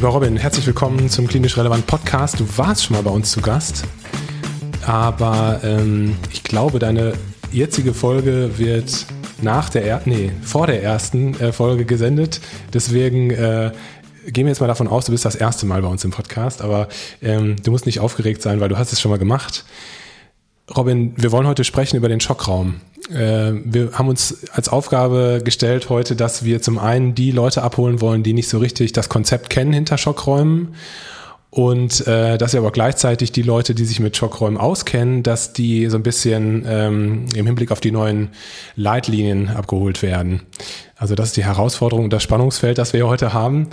Lieber Robin, herzlich willkommen zum Klinisch Relevant Podcast. Du warst schon mal bei uns zu Gast, aber ähm, ich glaube, deine jetzige Folge wird nach der, er nee, vor der ersten äh, Folge gesendet. Deswegen äh, gehen wir jetzt mal davon aus, du bist das erste Mal bei uns im Podcast, aber ähm, du musst nicht aufgeregt sein, weil du hast es schon mal gemacht. Robin, wir wollen heute sprechen über den Schockraum. Äh, wir haben uns als Aufgabe gestellt heute, dass wir zum einen die Leute abholen wollen, die nicht so richtig das Konzept kennen hinter Schockräumen und äh, dass wir aber gleichzeitig die Leute, die sich mit Schockräumen auskennen, dass die so ein bisschen ähm, im Hinblick auf die neuen Leitlinien abgeholt werden. Also das ist die Herausforderung und das Spannungsfeld, das wir heute haben.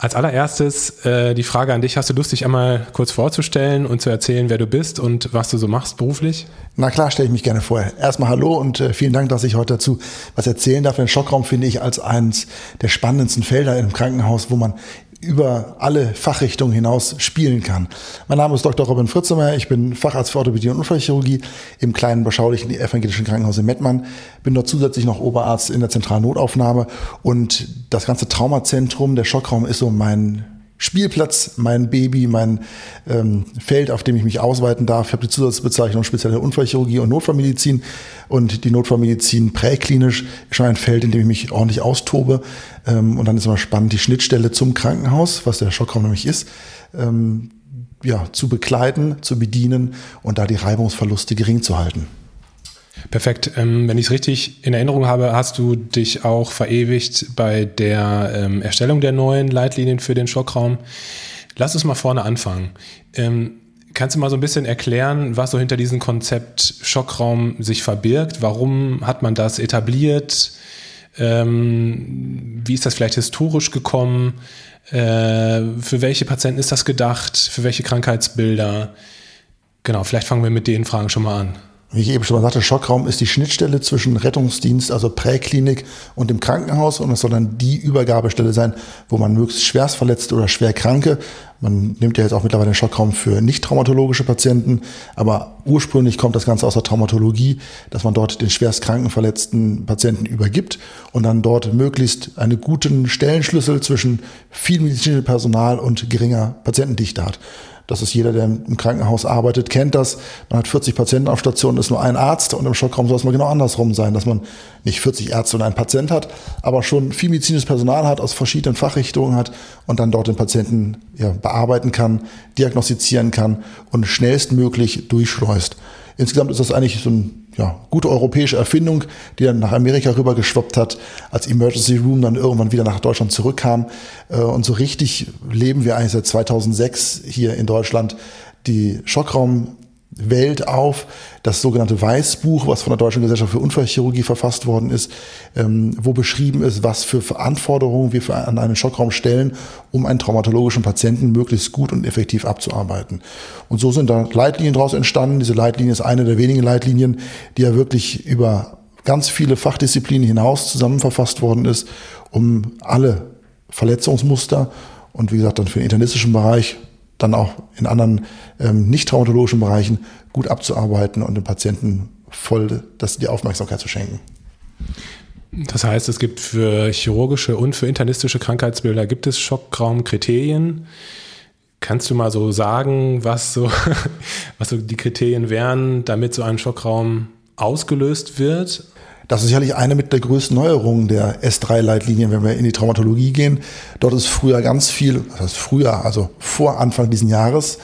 Als allererstes äh, die Frage an dich, hast du Lust, dich einmal kurz vorzustellen und zu erzählen, wer du bist und was du so machst beruflich? Na klar, stelle ich mich gerne vor. Erstmal hallo und äh, vielen Dank, dass ich heute dazu was erzählen darf. Den Schockraum finde ich als eines der spannendsten Felder im Krankenhaus, wo man über alle Fachrichtungen hinaus spielen kann. Mein Name ist Dr. Robin Fritzemeyer, ich bin Facharzt für Orthopädie und Unfallchirurgie im kleinen, beschaulichen evangelischen Krankenhaus in Mettmann, bin dort zusätzlich noch Oberarzt in der zentralen Notaufnahme und das ganze Traumazentrum, der Schockraum ist so mein Spielplatz, mein Baby, mein ähm, Feld, auf dem ich mich ausweiten darf. Ich habe die Zusatzbezeichnung spezielle Unfallchirurgie und Notfallmedizin und die Notfallmedizin präklinisch ist schon ein Feld, in dem ich mich ordentlich austobe. Ähm, und dann ist immer spannend die Schnittstelle zum Krankenhaus, was der Schockraum nämlich ist, ähm, ja, zu begleiten, zu bedienen und da die Reibungsverluste gering zu halten. Perfekt. Ähm, wenn ich es richtig in Erinnerung habe, hast du dich auch verewigt bei der ähm, Erstellung der neuen Leitlinien für den Schockraum. Lass uns mal vorne anfangen. Ähm, kannst du mal so ein bisschen erklären, was so hinter diesem Konzept Schockraum sich verbirgt? Warum hat man das etabliert? Ähm, wie ist das vielleicht historisch gekommen? Äh, für welche Patienten ist das gedacht? Für welche Krankheitsbilder? Genau, vielleicht fangen wir mit den Fragen schon mal an wie ich eben schon mal sagte, Schockraum ist die Schnittstelle zwischen Rettungsdienst, also Präklinik und dem Krankenhaus. Und es soll dann die Übergabestelle sein, wo man möglichst schwerstverletzte oder schwerkranke, man nimmt ja jetzt auch mittlerweile den Schockraum für nicht traumatologische Patienten, aber ursprünglich kommt das Ganze aus der Traumatologie, dass man dort den schwerstkranken verletzten Patienten übergibt und dann dort möglichst einen guten Stellenschlüssel zwischen viel medizinischem Personal und geringer Patientendichte hat. Das ist jeder, der im Krankenhaus arbeitet, kennt das. Man hat 40 Patienten auf Station, ist nur ein Arzt und im Schockraum soll es mal genau andersrum sein, dass man nicht 40 Ärzte und einen Patient hat, aber schon viel medizinisches Personal hat, aus verschiedenen Fachrichtungen hat und dann dort den Patienten ja, bearbeiten kann, diagnostizieren kann und schnellstmöglich durchschleust. Insgesamt ist das eigentlich so ein ja, gute europäische Erfindung, die dann nach Amerika rübergeschwappt hat, als Emergency Room dann irgendwann wieder nach Deutschland zurückkam. Äh, und so richtig leben wir eigentlich seit 2006 hier in Deutschland die Schockraum Welt auf. Das sogenannte Weißbuch, was von der Deutschen Gesellschaft für Unfallchirurgie verfasst worden ist, ähm, wo beschrieben ist, was für Verantwortungen wir für an einen Schockraum stellen, um einen traumatologischen Patienten möglichst gut und effektiv abzuarbeiten. Und so sind da Leitlinien daraus entstanden. Diese Leitlinie ist eine der wenigen Leitlinien, die ja wirklich über ganz viele Fachdisziplinen hinaus zusammenverfasst worden ist, um alle Verletzungsmuster und wie gesagt dann für den internistischen Bereich dann auch in anderen ähm, nicht traumatologischen Bereichen gut abzuarbeiten und dem Patienten voll das, die Aufmerksamkeit zu schenken. Das heißt, es gibt für chirurgische und für internistische Krankheitsbilder gibt es Schockraumkriterien. Kannst du mal so sagen, was so, was so die Kriterien wären, damit so ein Schockraum ausgelöst wird? Das ist sicherlich eine mit der größten Neuerungen der S3-Leitlinien, wenn wir in die Traumatologie gehen. Dort ist früher ganz viel, das heißt früher, also vor Anfang diesen Jahres,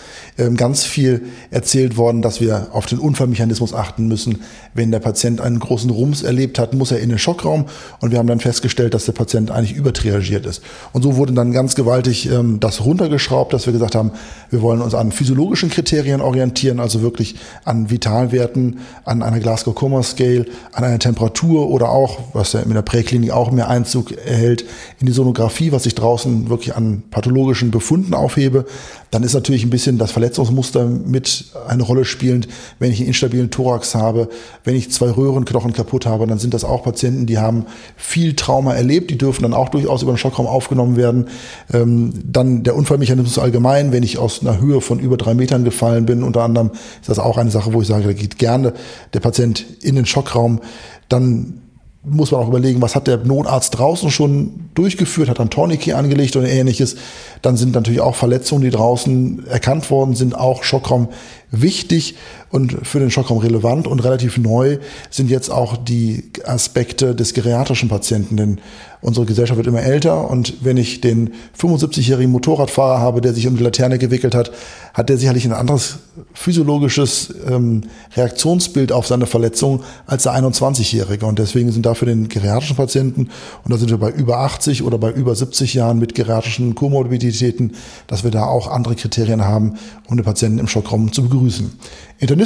ganz viel erzählt worden, dass wir auf den Unfallmechanismus achten müssen. Wenn der Patient einen großen Rums erlebt hat, muss er in den Schockraum und wir haben dann festgestellt, dass der Patient eigentlich übertriagiert ist. Und so wurde dann ganz gewaltig ähm, das runtergeschraubt, dass wir gesagt haben, wir wollen uns an physiologischen Kriterien orientieren, also wirklich an Vitalwerten, an einer Glasgow Coma Scale, an einer Temperatur oder auch, was ja in der Präklinik auch mehr Einzug erhält, in die Sonographie, was ich draußen wirklich an pathologischen Befunden aufhebe. Dann ist natürlich ein bisschen das Verletzungsmuster mit eine Rolle spielend. Wenn ich einen instabilen Thorax habe, wenn ich zwei Röhrenknochen kaputt habe, dann sind das auch Patienten, die haben viel Trauma erlebt. Die dürfen dann auch durchaus über den Schockraum aufgenommen werden. Ähm, dann der Unfallmechanismus allgemein. Wenn ich aus einer Höhe von über drei Metern gefallen bin, unter anderem, ist das auch eine Sache, wo ich sage, da geht gerne der Patient in den Schockraum. Dann muss man auch überlegen, was hat der Notarzt draußen schon durchgeführt, hat ein Tourniquet angelegt oder ähnliches. Dann sind natürlich auch Verletzungen, die draußen erkannt worden sind, auch Schockraum wichtig und für den Schockraum relevant und relativ neu sind jetzt auch die Aspekte des geriatrischen Patienten, denn unsere Gesellschaft wird immer älter und wenn ich den 75-jährigen Motorradfahrer habe, der sich um die Laterne gewickelt hat, hat der sicherlich ein anderes physiologisches ähm, Reaktionsbild auf seine Verletzung als der 21-Jährige und deswegen sind da für den geriatrischen Patienten und da sind wir bei über 80 oder bei über 70 Jahren mit geriatrischen Komorbiditäten, dass wir da auch andere Kriterien haben, um den Patienten im Schockraum zu begrüßen.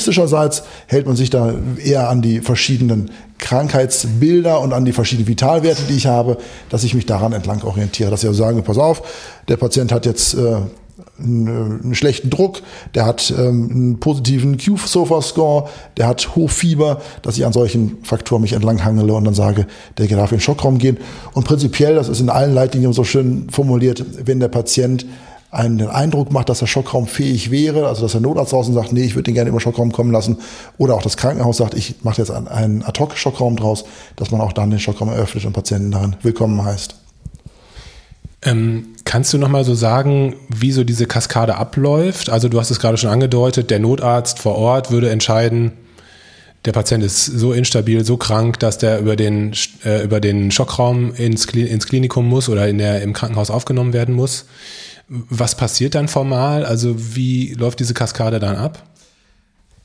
Internistischerseits hält man sich da eher an die verschiedenen Krankheitsbilder und an die verschiedenen Vitalwerte, die ich habe, dass ich mich daran entlang orientiere. Dass ich also sage, pass auf, der Patient hat jetzt äh, einen, schlechten Druck, der hat ähm, einen positiven Q-Sofa-Score, der hat Hochfieber, dass ich an solchen Faktoren mich entlang hangele und dann sage, der darf in den Schockraum gehen. Und prinzipiell, das ist in allen Leitlinien so schön formuliert, wenn der Patient einen den Eindruck macht, dass der Schockraum fähig wäre, also dass der Notarzt draußen sagt, nee, ich würde den gerne im Schockraum kommen lassen, oder auch das Krankenhaus sagt, ich mache jetzt einen Ad-Hoc-Schockraum draus, dass man auch dann den Schockraum eröffnet und Patienten darin willkommen heißt. Ähm, kannst du noch mal so sagen, wie so diese Kaskade abläuft? Also du hast es gerade schon angedeutet, der Notarzt vor Ort würde entscheiden, der Patient ist so instabil, so krank, dass der über den, äh, über den Schockraum ins, ins Klinikum muss oder in der, im Krankenhaus aufgenommen werden muss. Was passiert dann formal? Also wie läuft diese Kaskade dann ab?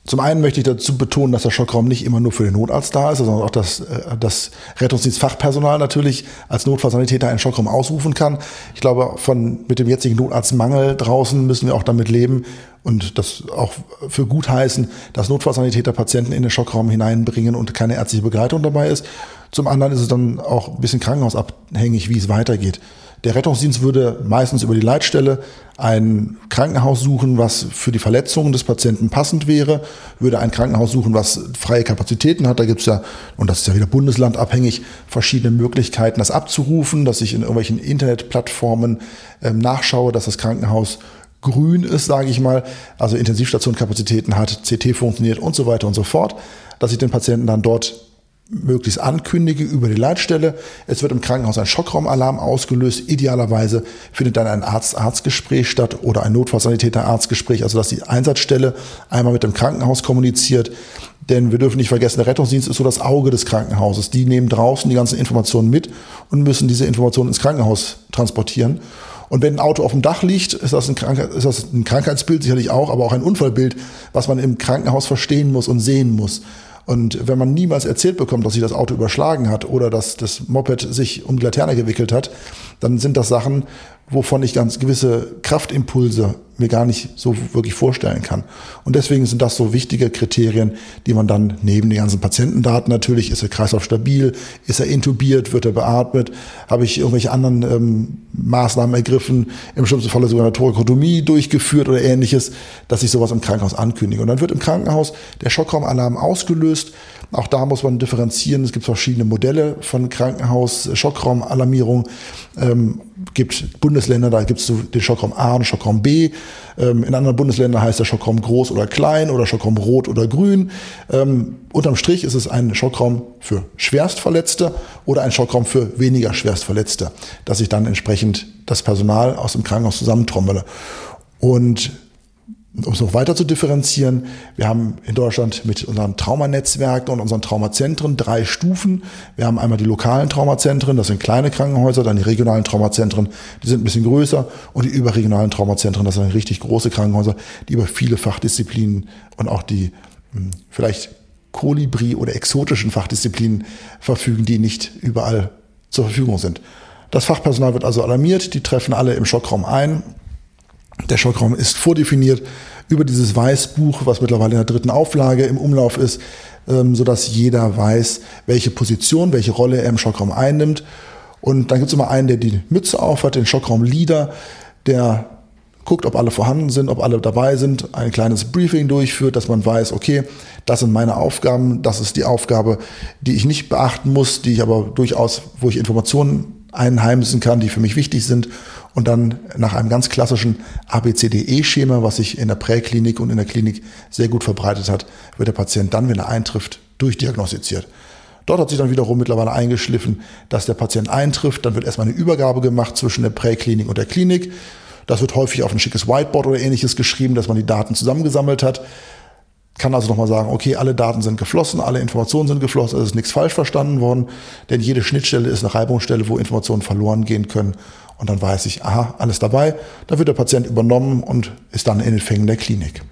Zum einen möchte ich dazu betonen, dass der Schockraum nicht immer nur für den Notarzt da ist, sondern auch, dass äh, das Rettungsdienstfachpersonal natürlich als Notfallsanitäter einen Schockraum ausrufen kann. Ich glaube, von, mit dem jetzigen Notarztmangel draußen müssen wir auch damit leben und das auch für gut heißen, dass Notfallsanitäter Patienten in den Schockraum hineinbringen und keine ärztliche Begleitung dabei ist. Zum anderen ist es dann auch ein bisschen krankenhausabhängig, wie es weitergeht. Der Rettungsdienst würde meistens über die Leitstelle ein Krankenhaus suchen, was für die Verletzungen des Patienten passend wäre, würde ein Krankenhaus suchen, was freie Kapazitäten hat. Da gibt es ja, und das ist ja wieder bundeslandabhängig, verschiedene Möglichkeiten, das abzurufen, dass ich in irgendwelchen Internetplattformen ähm, nachschaue, dass das Krankenhaus grün ist, sage ich mal, also Intensivstationkapazitäten hat, CT funktioniert und so weiter und so fort, dass ich den Patienten dann dort möglichst ankündige über die Leitstelle. Es wird im Krankenhaus ein Schockraumalarm ausgelöst. Idealerweise findet dann ein Arzt-Arzt-Gespräch statt oder ein Notfallsanitäter-Arztgespräch, also dass die Einsatzstelle einmal mit dem Krankenhaus kommuniziert. Denn wir dürfen nicht vergessen, der Rettungsdienst ist so das Auge des Krankenhauses. Die nehmen draußen die ganzen Informationen mit und müssen diese Informationen ins Krankenhaus transportieren. Und wenn ein Auto auf dem Dach liegt, ist das, ein ist das ein Krankheitsbild sicherlich auch, aber auch ein Unfallbild, was man im Krankenhaus verstehen muss und sehen muss. Und wenn man niemals erzählt bekommt, dass sich das Auto überschlagen hat oder dass das Moped sich um die Laterne gewickelt hat, dann sind das Sachen, wovon ich ganz gewisse Kraftimpulse mir gar nicht so wirklich vorstellen kann. Und deswegen sind das so wichtige Kriterien, die man dann neben den ganzen Patientendaten natürlich, ist der Kreislauf stabil, ist er intubiert, wird er beatmet, habe ich irgendwelche anderen ähm, Maßnahmen ergriffen, im schlimmsten Falle sogar eine Thorakotomie durchgeführt oder ähnliches, dass ich sowas im Krankenhaus ankündige. Und dann wird im Krankenhaus der Schockraumalarm ausgelöst, auch da muss man differenzieren. Es gibt verschiedene Modelle von Krankenhaus-Schockraumalarmierung. Ähm, gibt Bundesländer, da gibt es den Schockraum A und Schockraum B. Ähm, in anderen Bundesländern heißt der Schockraum groß oder klein oder Schockraum rot oder grün. Ähm, unterm Strich ist es ein Schockraum für Schwerstverletzte oder ein Schockraum für weniger Schwerstverletzte, dass ich dann entsprechend das Personal aus dem Krankenhaus zusammentrommele. Und um es noch weiter zu differenzieren, wir haben in Deutschland mit unseren Traumanetzwerken und unseren Traumazentren drei Stufen. Wir haben einmal die lokalen Traumazentren, das sind kleine Krankenhäuser, dann die regionalen Traumazentren, die sind ein bisschen größer und die überregionalen Traumazentren, das sind richtig große Krankenhäuser, die über viele Fachdisziplinen und auch die hm, vielleicht Kolibri oder exotischen Fachdisziplinen verfügen, die nicht überall zur Verfügung sind. Das Fachpersonal wird also alarmiert, die treffen alle im Schockraum ein der Schockraum ist vordefiniert über dieses Weißbuch, was mittlerweile in der dritten Auflage im Umlauf ist, ähm, sodass jeder weiß, welche Position, welche Rolle er im Schockraum einnimmt. Und dann gibt es immer einen, der die Mütze aufhat, den Schockraum-Leader, der guckt, ob alle vorhanden sind, ob alle dabei sind, ein kleines Briefing durchführt, dass man weiß, okay, das sind meine Aufgaben, das ist die Aufgabe, die ich nicht beachten muss, die ich aber durchaus, wo ich Informationen einheimsen kann, die für mich wichtig sind und dann nach einem ganz klassischen ABCDE-Schema, was sich in der Präklinik und in der Klinik sehr gut verbreitet hat, wird der Patient dann, wenn er eintrifft, durchdiagnostiziert. Dort hat sich dann wiederum mittlerweile eingeschliffen, dass der Patient eintrifft. Dann wird erstmal eine Übergabe gemacht zwischen der Präklinik und der Klinik. Das wird häufig auf ein schickes Whiteboard oder ähnliches geschrieben, dass man die Daten zusammengesammelt hat. Kann also nochmal sagen, okay, alle Daten sind geflossen, alle Informationen sind geflossen, es ist nichts falsch verstanden worden, denn jede Schnittstelle ist eine Reibungsstelle, wo Informationen verloren gehen können und dann weiß ich, aha, alles dabei. Dann wird der Patient übernommen und ist dann in den Fängen der Klinik.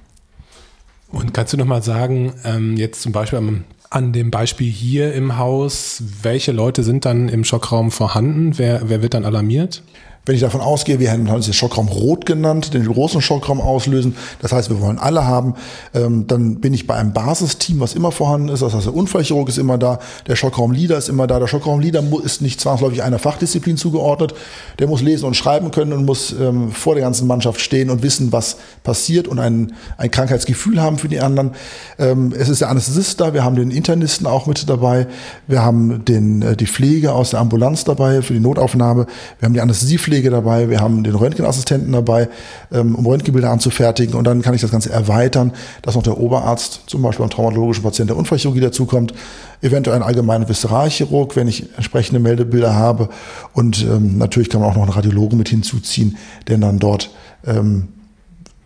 Und kannst du nochmal sagen, ähm, jetzt zum Beispiel an dem Beispiel hier im Haus, welche Leute sind dann im Schockraum vorhanden? Wer, wer wird dann alarmiert? Wenn ich davon ausgehe, wir haben uns den Schockraum rot genannt, den großen Schockraum auslösen, das heißt, wir wollen alle haben, ähm, dann bin ich bei einem Basisteam, was immer vorhanden ist, das heißt, der Unfallchirurg ist immer da, der Schockraumleader ist immer da, der Schockraumleader ist nicht zwangsläufig einer Fachdisziplin zugeordnet, der muss lesen und schreiben können und muss ähm, vor der ganzen Mannschaft stehen und wissen, was passiert und ein, ein Krankheitsgefühl haben für die anderen. Ähm, es ist der Anästhesist da, wir haben den Internisten auch mit dabei, wir haben den, äh, die Pflege aus der Ambulanz dabei für die Notaufnahme, wir haben die Anästhesiepflege Pflege dabei, wir haben den Röntgenassistenten dabei, ähm, um Röntgenbilder anzufertigen und dann kann ich das Ganze erweitern, dass noch der Oberarzt, zum Beispiel beim traumatologischen Patienten der Unfallchirurgie dazukommt, eventuell ein allgemeiner Visceralchirurg, wenn ich entsprechende Meldebilder habe und ähm, natürlich kann man auch noch einen Radiologen mit hinzuziehen, der dann dort ähm,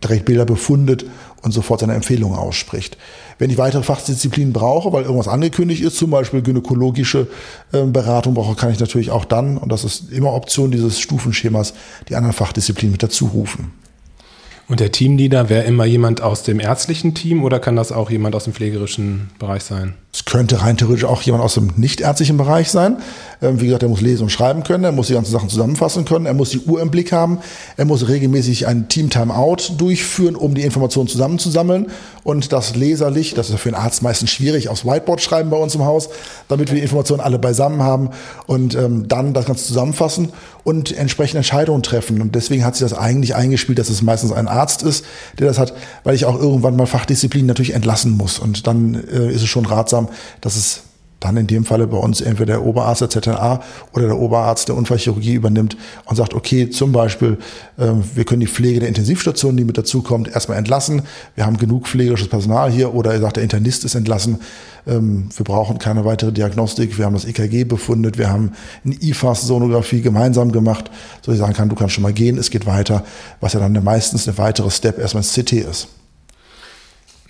direkt Bilder befundet und sofort seine Empfehlungen ausspricht. Wenn ich weitere Fachdisziplinen brauche, weil irgendwas angekündigt ist, zum Beispiel gynäkologische äh, Beratung brauche, kann ich natürlich auch dann, und das ist immer Option dieses Stufenschemas, die anderen Fachdisziplinen mit dazu rufen. Und der Teamleader wäre immer jemand aus dem ärztlichen Team oder kann das auch jemand aus dem pflegerischen Bereich sein? Es könnte rein theoretisch auch jemand aus dem nichtärztlichen Bereich sein. Ähm, wie gesagt, er muss lesen und schreiben können, er muss die ganzen Sachen zusammenfassen können, er muss die Uhr im Blick haben, er muss regelmäßig ein Team-Timeout durchführen, um die Informationen zusammenzusammeln und das leserlich, das ist für einen Arzt meistens schwierig, aufs Whiteboard schreiben bei uns im Haus, damit wir die Informationen alle beisammen haben und ähm, dann das Ganze zusammenfassen und entsprechende Entscheidungen treffen. Und deswegen hat sich das eigentlich eingespielt, dass es meistens ein Arzt ist, der das hat, weil ich auch irgendwann mal Fachdisziplinen natürlich entlassen muss. Und dann äh, ist es schon ratsam, dass es dann in dem Falle bei uns entweder der Oberarzt der ZNA oder der Oberarzt der Unfallchirurgie übernimmt und sagt, okay, zum Beispiel, ähm, wir können die Pflege der Intensivstation, die mit dazukommt, erstmal entlassen. Wir haben genug pflegerisches Personal hier oder er sagt, der Internist ist entlassen. Ähm, wir brauchen keine weitere Diagnostik. Wir haben das EKG befundet. Wir haben eine IFAS-Sonographie gemeinsam gemacht, so ich sagen kann, du kannst schon mal gehen, es geht weiter, was ja dann meistens eine weitere Step erstmal ins CT ist.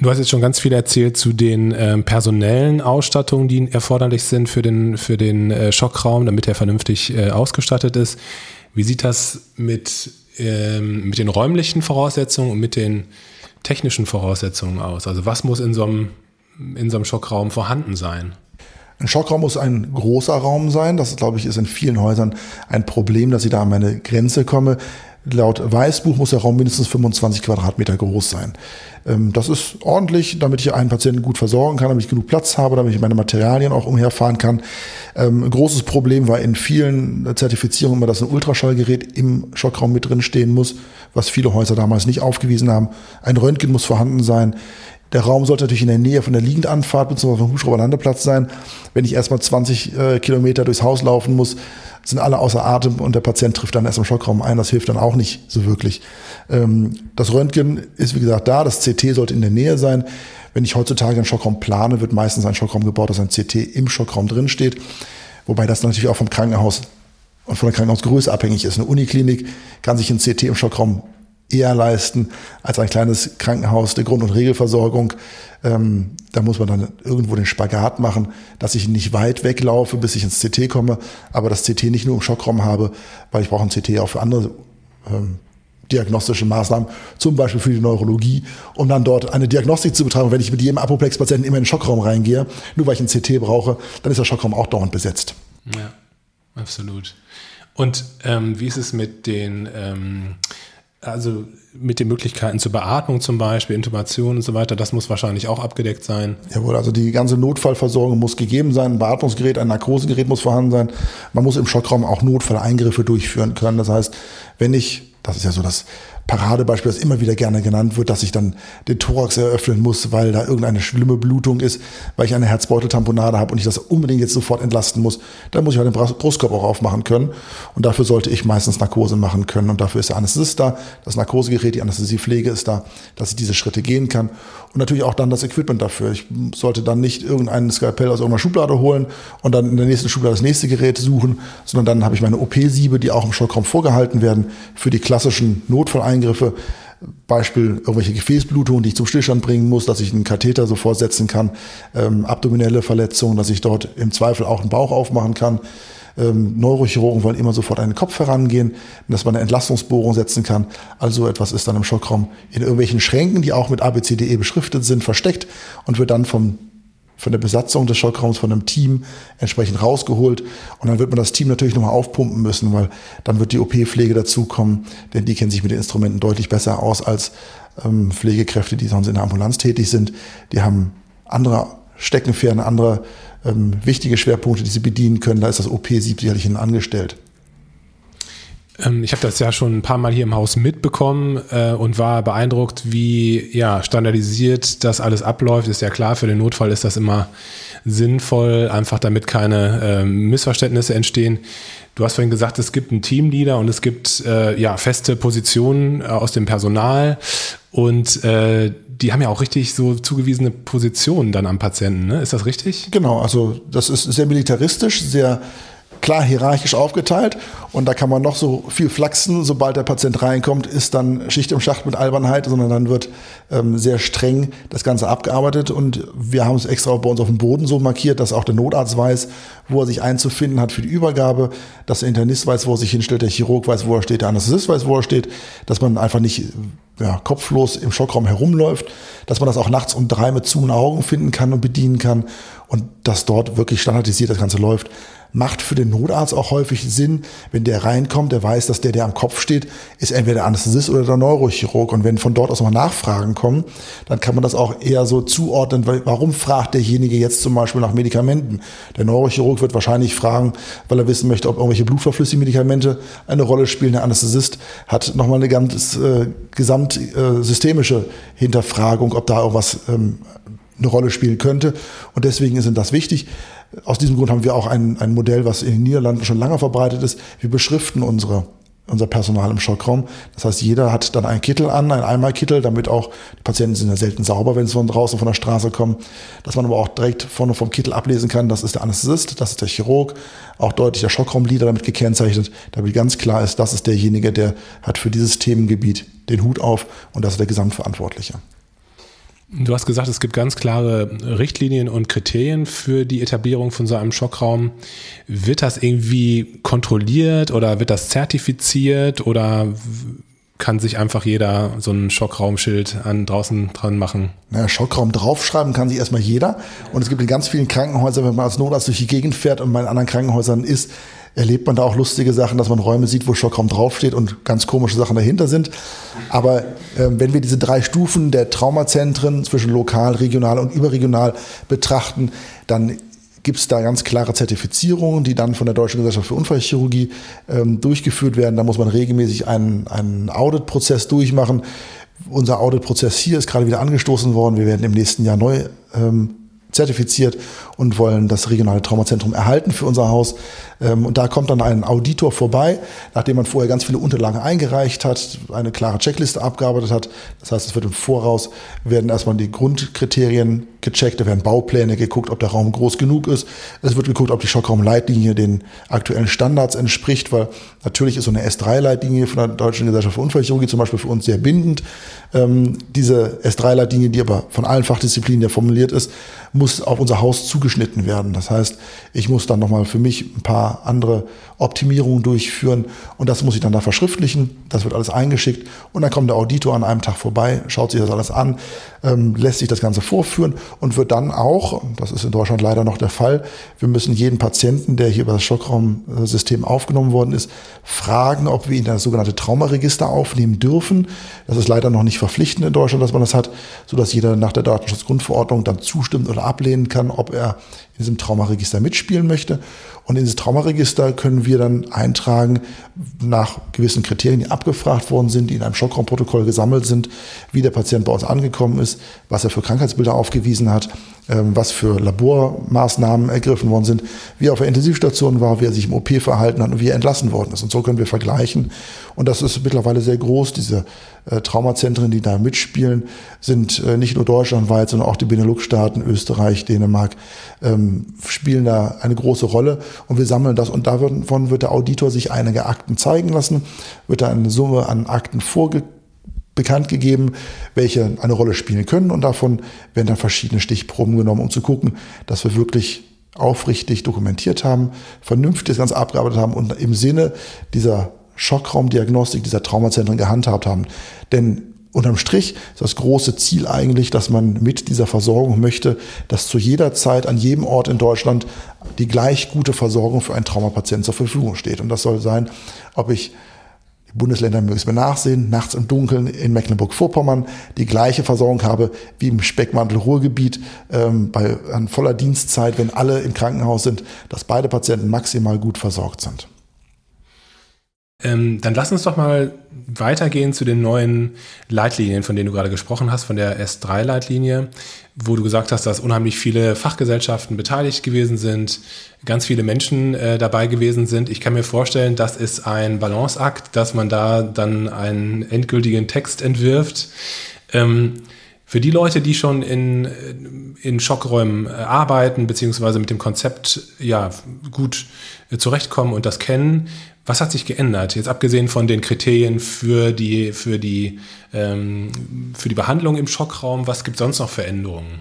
Du hast jetzt schon ganz viel erzählt zu den ähm, personellen Ausstattungen, die erforderlich sind für den, für den äh, Schockraum, damit er vernünftig äh, ausgestattet ist. Wie sieht das mit, ähm, mit den räumlichen Voraussetzungen und mit den technischen Voraussetzungen aus? Also was muss in so einem, in so einem Schockraum vorhanden sein? Ein Schockraum muss ein großer Raum sein. Das, glaube ich, ist in vielen Häusern ein Problem, dass ich da an meine Grenze komme. Laut Weißbuch muss der Raum mindestens 25 Quadratmeter groß sein. Ähm, das ist ordentlich, damit ich einen Patienten gut versorgen kann, damit ich genug Platz habe, damit ich meine Materialien auch umherfahren kann. Ähm, ein großes Problem war in vielen Zertifizierungen immer, dass ein Ultraschallgerät im Schockraum mit drin stehen muss, was viele Häuser damals nicht aufgewiesen haben. Ein Röntgen muss vorhanden sein. Der Raum sollte natürlich in der Nähe von der Liegendanfahrt bzw. vom Hubschrauberlandeplatz sein. Wenn ich erstmal 20 äh, Kilometer durchs Haus laufen muss, sind alle außer Atem und der Patient trifft dann erst im Schockraum ein. Das hilft dann auch nicht so wirklich. Ähm, das Röntgen ist wie gesagt da, das CT sollte in der Nähe sein. Wenn ich heutzutage einen Schockraum plane, wird meistens ein Schockraum gebaut, dass ein CT im Schockraum drin steht. Wobei das natürlich auch vom Krankenhaus und von der Krankenhausgröße abhängig ist. Eine Uniklinik kann sich ein CT im Schockraum eher leisten als ein kleines Krankenhaus der Grund- und Regelversorgung. Ähm, da muss man dann irgendwo den Spagat machen, dass ich nicht weit weglaufe, bis ich ins CT komme, aber das CT nicht nur im Schockraum habe, weil ich brauche ein CT auch für andere ähm, diagnostische Maßnahmen, zum Beispiel für die Neurologie, um dann dort eine Diagnostik zu betreiben. wenn ich mit jedem Apoplex-Patienten immer in den Schockraum reingehe, nur weil ich einen CT brauche, dann ist der Schockraum auch dauernd besetzt. Ja, absolut. Und ähm, wie ist es mit den ähm, also mit den Möglichkeiten zur Beatmung zum Beispiel, Intubation und so weiter, das muss wahrscheinlich auch abgedeckt sein. Jawohl, also die ganze Notfallversorgung muss gegeben sein, ein Beatmungsgerät, ein Narkosegerät muss vorhanden sein. Man muss im Schockraum auch Notfalleingriffe durchführen können. Das heißt, wenn ich, das ist ja so das Paradebeispiel, das immer wieder gerne genannt wird, dass ich dann den Thorax eröffnen muss, weil da irgendeine schlimme Blutung ist, weil ich eine Herzbeuteltamponade habe und ich das unbedingt jetzt sofort entlasten muss, dann muss ich halt den Brustkorb auch aufmachen können. Und dafür sollte ich meistens Narkose machen können. Und dafür ist der Anästhesist da, das Narkosegerät, die Anästhesiepflege ist da, dass ich diese Schritte gehen kann. Und natürlich auch dann das Equipment dafür. Ich sollte dann nicht irgendeinen Skalpell aus irgendeiner Schublade holen und dann in der nächsten Schublade das nächste Gerät suchen, sondern dann habe ich meine OP-Siebe, die auch im Schockraum vorgehalten werden, für die klassischen Notfalleingriffe Eingriffe, Beispiel irgendwelche Gefäßblutungen, die ich zum Stillstand bringen muss, dass ich einen Katheter sofort setzen kann, ähm, abdominelle Verletzungen, dass ich dort im Zweifel auch einen Bauch aufmachen kann. Ähm, Neurochirurgen wollen immer sofort den Kopf herangehen, dass man eine Entlastungsbohrung setzen kann. Also etwas ist dann im Schockraum in irgendwelchen Schränken, die auch mit ABCDE beschriftet sind, versteckt und wird dann vom von der Besatzung des Schockraums, von einem Team entsprechend rausgeholt. Und dann wird man das Team natürlich nochmal aufpumpen müssen, weil dann wird die OP-Pflege dazukommen, denn die kennen sich mit den Instrumenten deutlich besser aus als ähm, Pflegekräfte, die sonst in der Ambulanz tätig sind. Die haben andere Steckenpferde, andere ähm, wichtige Schwerpunkte, die sie bedienen können. Da ist das OP-Sieb sicherlich angestellt. Ähm, ich habe das ja schon ein paar Mal hier im Haus mitbekommen äh, und war beeindruckt, wie ja, standardisiert das alles abläuft. Ist ja klar, für den Notfall ist das immer sinnvoll, einfach damit keine äh, Missverständnisse entstehen. Du hast vorhin gesagt, es gibt einen Teamleader und es gibt äh, ja feste Positionen äh, aus dem Personal und äh, die haben ja auch richtig so zugewiesene Positionen dann am Patienten, ne? Ist das richtig? Genau, also das ist sehr militaristisch, sehr klar hierarchisch aufgeteilt. Und da kann man noch so viel flachsen, sobald der Patient reinkommt, ist dann Schicht im Schacht mit Albernheit, sondern dann wird ähm, sehr streng das Ganze abgearbeitet. Und wir haben es extra bei uns auf dem Boden so markiert, dass auch der Notarzt weiß, wo er sich einzufinden hat für die Übergabe, dass der Internist weiß, wo er sich hinstellt, der Chirurg weiß, wo er steht, der Anästhesist weiß, wo er steht, dass man einfach nicht ja, kopflos im Schockraum herumläuft, dass man das auch nachts um drei mit zu Augen finden kann und bedienen kann. Und dass dort wirklich standardisiert das Ganze läuft macht für den Notarzt auch häufig Sinn, wenn der reinkommt, der weiß, dass der, der am Kopf steht, ist entweder der Anästhesist oder der Neurochirurg. Und wenn von dort aus nochmal Nachfragen kommen, dann kann man das auch eher so zuordnen, weil, warum fragt derjenige jetzt zum Beispiel nach Medikamenten? Der Neurochirurg wird wahrscheinlich fragen, weil er wissen möchte, ob irgendwelche blutverflüssigen Medikamente eine Rolle spielen. Der Anästhesist hat nochmal eine ganz äh, gesamtsystemische äh, Hinterfragung, ob da irgendwas ähm, eine Rolle spielen könnte. Und deswegen sind das wichtig. Aus diesem Grund haben wir auch ein, ein Modell, was in den Niederlanden schon lange verbreitet ist. Wir beschriften unsere unser Personal im Schockraum. Das heißt, jeder hat dann einen Kittel an, einen Einmalkittel, damit auch, die Patienten sind ja selten sauber, wenn sie von draußen von der Straße kommen, dass man aber auch direkt vorne vom Kittel ablesen kann, das ist der Anästhesist, das ist der Chirurg, auch deutlich der Schockraumleader damit gekennzeichnet, damit ganz klar ist, das ist derjenige, der hat für dieses Themengebiet den Hut auf und das ist der Gesamtverantwortliche. Du hast gesagt, es gibt ganz klare Richtlinien und Kriterien für die Etablierung von so einem Schockraum. Wird das irgendwie kontrolliert oder wird das zertifiziert oder kann sich einfach jeder so ein Schockraumschild an draußen dran machen? Naja, Schockraum draufschreiben kann sich erstmal jeder. Und es gibt in ganz vielen Krankenhäusern, wenn man als Notarzt durch die Gegend fährt und bei anderen Krankenhäusern ist, erlebt man da auch lustige Sachen, dass man Räume sieht, wo Schockraum draufsteht und ganz komische Sachen dahinter sind. Aber äh, wenn wir diese drei Stufen der Traumazentren zwischen lokal, regional und überregional betrachten, dann gibt es da ganz klare Zertifizierungen, die dann von der Deutschen Gesellschaft für Unfallchirurgie ähm, durchgeführt werden. Da muss man regelmäßig einen, einen Auditprozess durchmachen. Unser Auditprozess hier ist gerade wieder angestoßen worden. Wir werden im nächsten Jahr neu ähm, zertifiziert und wollen das regionale Traumazentrum erhalten für unser Haus. Ähm, und da kommt dann ein Auditor vorbei, nachdem man vorher ganz viele Unterlagen eingereicht hat, eine klare Checkliste abgearbeitet hat. Das heißt, es wird im Voraus, werden erstmal die Grundkriterien gecheckt, da werden Baupläne geguckt, ob der Raum groß genug ist. Es wird geguckt, ob die Schockraumleitlinie den aktuellen Standards entspricht, weil natürlich ist so eine S3-Leitlinie von der Deutschen Gesellschaft für Unfallchirurgie zum Beispiel für uns sehr bindend. Ähm, diese S3-Leitlinie, die aber von allen Fachdisziplinen ja formuliert ist, muss auf unser Haus zugeschnitten werden. Das heißt, ich muss dann nochmal für mich ein paar andere Optimierungen durchführen und das muss ich dann da verschriftlichen. Das wird alles eingeschickt und dann kommt der Auditor an einem Tag vorbei, schaut sich das alles an, ähm, lässt sich das Ganze vorführen und wird dann auch, das ist in Deutschland leider noch der Fall, wir müssen jeden Patienten, der hier über das Schockraumsystem aufgenommen worden ist, fragen, ob wir ihn in das sogenannte Traumaregister aufnehmen dürfen. Das ist leider noch nicht verpflichtend in Deutschland, dass man das hat, sodass jeder nach der Datenschutzgrundverordnung dann zustimmt oder ablehnen kann, ob er in diesem Traumaregister mitspielen möchte. Und in dieses Traumaregister können wir dann eintragen, nach gewissen Kriterien, die abgefragt worden sind, die in einem Schockraumprotokoll gesammelt sind, wie der Patient bei uns angekommen ist, was er für Krankheitsbilder aufgewiesen hat, ähm, was für Labormaßnahmen ergriffen worden sind, wie er auf der Intensivstation war, wie er sich im OP verhalten hat und wie er entlassen worden ist. Und so können wir vergleichen. Und das ist mittlerweile sehr groß. Diese Traumazentren, die da mitspielen, sind äh, nicht nur deutschlandweit, sondern auch die Benelux-Staaten, Österreich, Dänemark, ähm, spielen da eine große Rolle. Und wir sammeln das. Und davon wird der Auditor sich einige Akten zeigen lassen, wird da eine Summe an Akten vorgegeben bekannt gegeben, welche eine Rolle spielen können und davon werden dann verschiedene Stichproben genommen, um zu gucken, dass wir wirklich aufrichtig dokumentiert haben, vernünftig das Ganze abgearbeitet haben und im Sinne dieser Schockraumdiagnostik, dieser Traumazentren gehandhabt haben. Denn unterm Strich ist das große Ziel eigentlich, dass man mit dieser Versorgung möchte, dass zu jeder Zeit an jedem Ort in Deutschland die gleich gute Versorgung für einen Traumapatienten zur Verfügung steht. Und das soll sein, ob ich die Bundesländer mögen es mir nachsehen, nachts im Dunkeln in Mecklenburg-Vorpommern die gleiche Versorgung habe wie im Speckmantel-Ruhrgebiet ähm, bei an voller Dienstzeit, wenn alle im Krankenhaus sind, dass beide Patienten maximal gut versorgt sind. Ähm, dann lass uns doch mal weitergehen zu den neuen Leitlinien, von denen du gerade gesprochen hast, von der S3-Leitlinie, wo du gesagt hast, dass unheimlich viele Fachgesellschaften beteiligt gewesen sind, ganz viele Menschen äh, dabei gewesen sind. Ich kann mir vorstellen, das ist ein Balanceakt, dass man da dann einen endgültigen Text entwirft. Ähm, für die Leute, die schon in, in Schockräumen äh, arbeiten, beziehungsweise mit dem Konzept ja gut äh, zurechtkommen und das kennen, was hat sich geändert? Jetzt abgesehen von den Kriterien für die, für die, ähm, für die Behandlung im Schockraum, was gibt es sonst noch für Änderungen?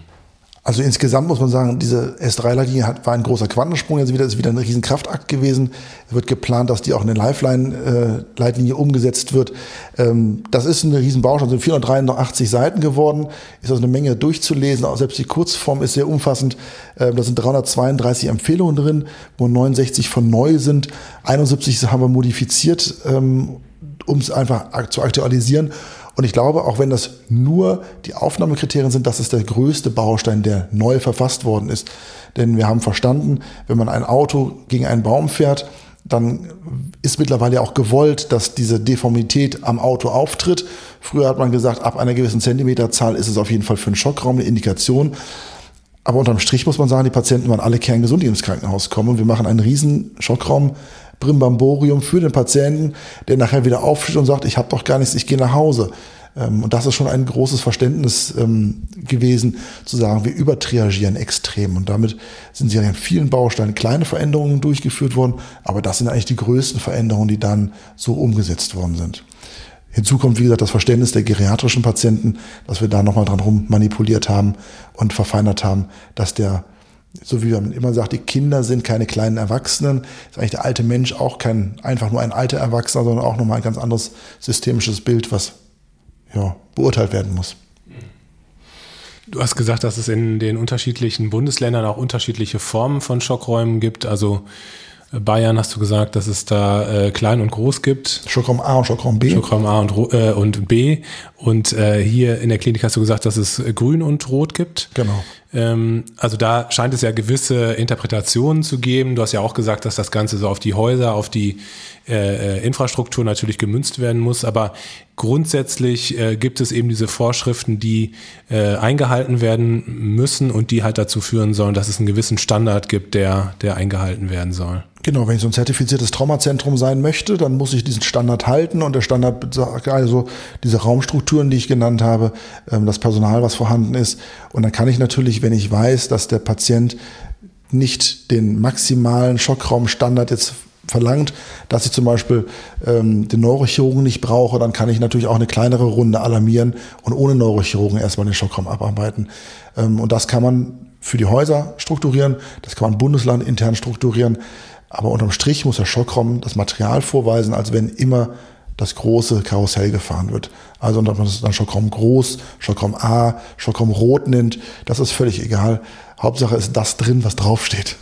Also insgesamt muss man sagen, diese S3-Leitlinie war ein großer Quantensprung. Jetzt wieder ist wieder ein riesen Kraftakt gewesen. Es wird geplant, dass die auch in eine Lifeline-Leitlinie umgesetzt wird. Ähm, das ist ein riesen Baustein, sind 483 Seiten geworden. Ist also eine Menge durchzulesen. Auch selbst die Kurzform ist sehr umfassend. Ähm, da sind 332 Empfehlungen drin, wo 69 von neu sind. 71 haben wir modifiziert, ähm, um es einfach zu aktualisieren. Und ich glaube, auch wenn das nur die Aufnahmekriterien sind, das ist der größte Baustein, der neu verfasst worden ist. Denn wir haben verstanden, wenn man ein Auto gegen einen Baum fährt, dann ist mittlerweile auch gewollt, dass diese Deformität am Auto auftritt. Früher hat man gesagt, ab einer gewissen Zentimeterzahl ist es auf jeden Fall für einen Schockraum eine Indikation. Aber unterm Strich muss man sagen, die Patienten waren alle kerngesund, die ins Krankenhaus kommen. Und wir machen einen riesen Schockraum Brimbamborium für den Patienten, der nachher wieder aufsteht und sagt, ich habe doch gar nichts, ich gehe nach Hause. Ähm, und das ist schon ein großes Verständnis ähm, gewesen, zu sagen, wir übertriagieren extrem. Und damit sind sie an vielen Bausteinen kleine Veränderungen durchgeführt worden, aber das sind eigentlich die größten Veränderungen, die dann so umgesetzt worden sind. Hinzu kommt, wie gesagt, das Verständnis der geriatrischen Patienten, dass wir da nochmal dran rum manipuliert haben und verfeinert haben, dass der so wie man immer sagt, die Kinder sind keine kleinen Erwachsenen, ist eigentlich der alte Mensch auch kein einfach nur ein alter Erwachsener, sondern auch nochmal ein ganz anderes systemisches Bild, was ja, beurteilt werden muss. Du hast gesagt, dass es in den unterschiedlichen Bundesländern auch unterschiedliche Formen von Schockräumen gibt. Also Bayern hast du gesagt, dass es da äh, klein und groß gibt. Schockraum A und Schockraum B. Schockraum A und, äh, und B. Und äh, hier in der Klinik hast du gesagt, dass es grün und rot gibt. Genau. Ähm, also da scheint es ja gewisse Interpretationen zu geben. Du hast ja auch gesagt, dass das Ganze so auf die Häuser, auf die äh, äh Infrastruktur natürlich gemünzt werden muss. Aber grundsätzlich äh, gibt es eben diese Vorschriften, die äh, eingehalten werden müssen und die halt dazu führen sollen, dass es einen gewissen Standard gibt, der, der eingehalten werden soll. Genau, wenn ich so ein zertifiziertes Traumazentrum sein möchte, dann muss ich diesen Standard halten und der Standard sagt also diese Raumstrukturen, die ich genannt habe, ähm, das Personal, was vorhanden ist. Und dann kann ich natürlich möglich, wenn ich weiß, dass der Patient nicht den maximalen Schockraumstandard jetzt verlangt, dass ich zum Beispiel ähm, den Neurochirurgen nicht brauche, dann kann ich natürlich auch eine kleinere Runde alarmieren und ohne Neurochirurgen erstmal den Schockraum abarbeiten. Ähm, und das kann man für die Häuser strukturieren, das kann man bundeslandintern strukturieren, aber unterm Strich muss der Schockraum das Material vorweisen, als wenn immer das große Karussell gefahren wird. Also, ob man das dann Schockraum groß, Schockraum A, Schockraum rot nennt, das ist völlig egal. Hauptsache ist das drin, was draufsteht.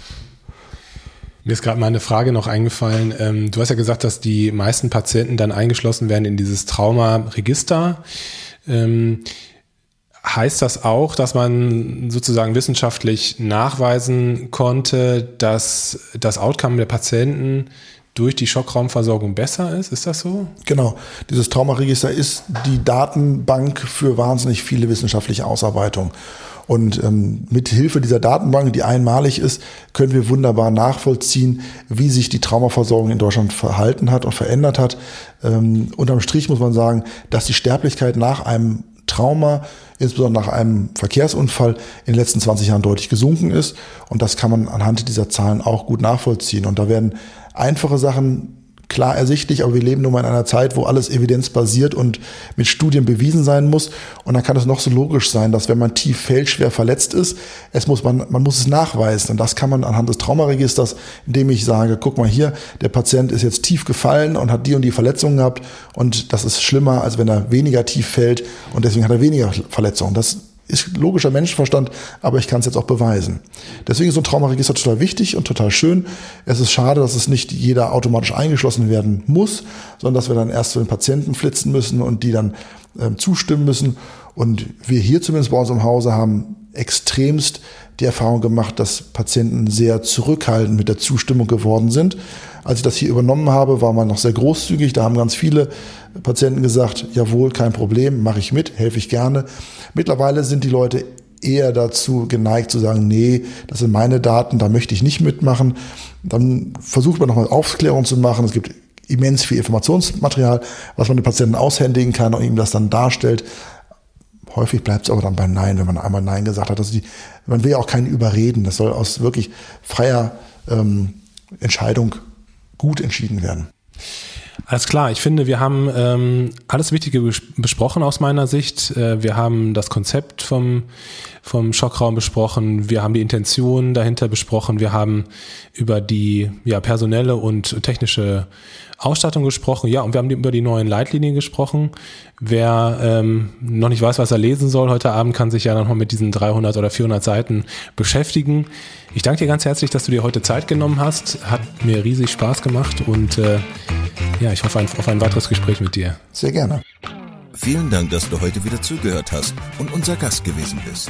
Mir ist gerade mal eine Frage noch eingefallen. Ähm, du hast ja gesagt, dass die meisten Patienten dann eingeschlossen werden in dieses Traumaregister. Ähm, heißt das auch, dass man sozusagen wissenschaftlich nachweisen konnte, dass das Outcome der Patienten durch die Schockraumversorgung besser ist? Ist das so? Genau. Dieses Traumaregister ist die Datenbank für wahnsinnig viele wissenschaftliche Ausarbeitungen. Und ähm, mit Hilfe dieser Datenbank, die einmalig ist, können wir wunderbar nachvollziehen, wie sich die Traumaversorgung in Deutschland verhalten hat und verändert hat. Ähm, unterm Strich muss man sagen, dass die Sterblichkeit nach einem Trauma, insbesondere nach einem Verkehrsunfall, in den letzten 20 Jahren deutlich gesunken ist. Und das kann man anhand dieser Zahlen auch gut nachvollziehen. Und da werden einfache Sachen klar ersichtlich, aber wir leben nun mal in einer Zeit, wo alles evidenzbasiert und mit Studien bewiesen sein muss. Und dann kann es noch so logisch sein, dass wenn man tief fällt, schwer verletzt ist, es muss man, man muss es nachweisen. Und das kann man anhand des Traumaregisters, indem ich sage, guck mal hier, der Patient ist jetzt tief gefallen und hat die und die Verletzungen gehabt. Und das ist schlimmer, als wenn er weniger tief fällt und deswegen hat er weniger Verletzungen. Das ist logischer Menschenverstand, aber ich kann es jetzt auch beweisen. Deswegen ist so ein Traumaregister total wichtig und total schön. Es ist schade, dass es nicht jeder automatisch eingeschlossen werden muss, sondern dass wir dann erst zu den Patienten flitzen müssen und die dann äh, zustimmen müssen. Und wir hier zumindest bei uns im Hause haben extremst die Erfahrung gemacht, dass Patienten sehr zurückhaltend mit der Zustimmung geworden sind. Als ich das hier übernommen habe, war man noch sehr großzügig. Da haben ganz viele Patienten gesagt, jawohl, kein Problem, mache ich mit, helfe ich gerne. Mittlerweile sind die Leute eher dazu geneigt zu sagen, nee, das sind meine Daten, da möchte ich nicht mitmachen. Dann versucht man nochmal Aufklärung zu machen. Es gibt immens viel Informationsmaterial, was man den Patienten aushändigen kann und ihm das dann darstellt. Häufig bleibt es aber dann bei Nein, wenn man einmal Nein gesagt hat. Also die, man will ja auch keinen überreden. Das soll aus wirklich freier ähm, Entscheidung gut entschieden werden. Alles klar, ich finde, wir haben ähm, alles Wichtige besprochen aus meiner Sicht. Äh, wir haben das Konzept vom, vom Schockraum besprochen, wir haben die Intention dahinter besprochen, wir haben über die ja, personelle und technische Ausstattung gesprochen, ja, und wir haben über die neuen Leitlinien gesprochen. Wer ähm, noch nicht weiß, was er lesen soll heute Abend, kann sich ja dann noch mit diesen 300 oder 400 Seiten beschäftigen. Ich danke dir ganz herzlich, dass du dir heute Zeit genommen hast. Hat mir riesig Spaß gemacht und äh, ja, ich hoffe auf ein weiteres Gespräch mit dir. Sehr gerne. Vielen Dank, dass du heute wieder zugehört hast und unser Gast gewesen bist.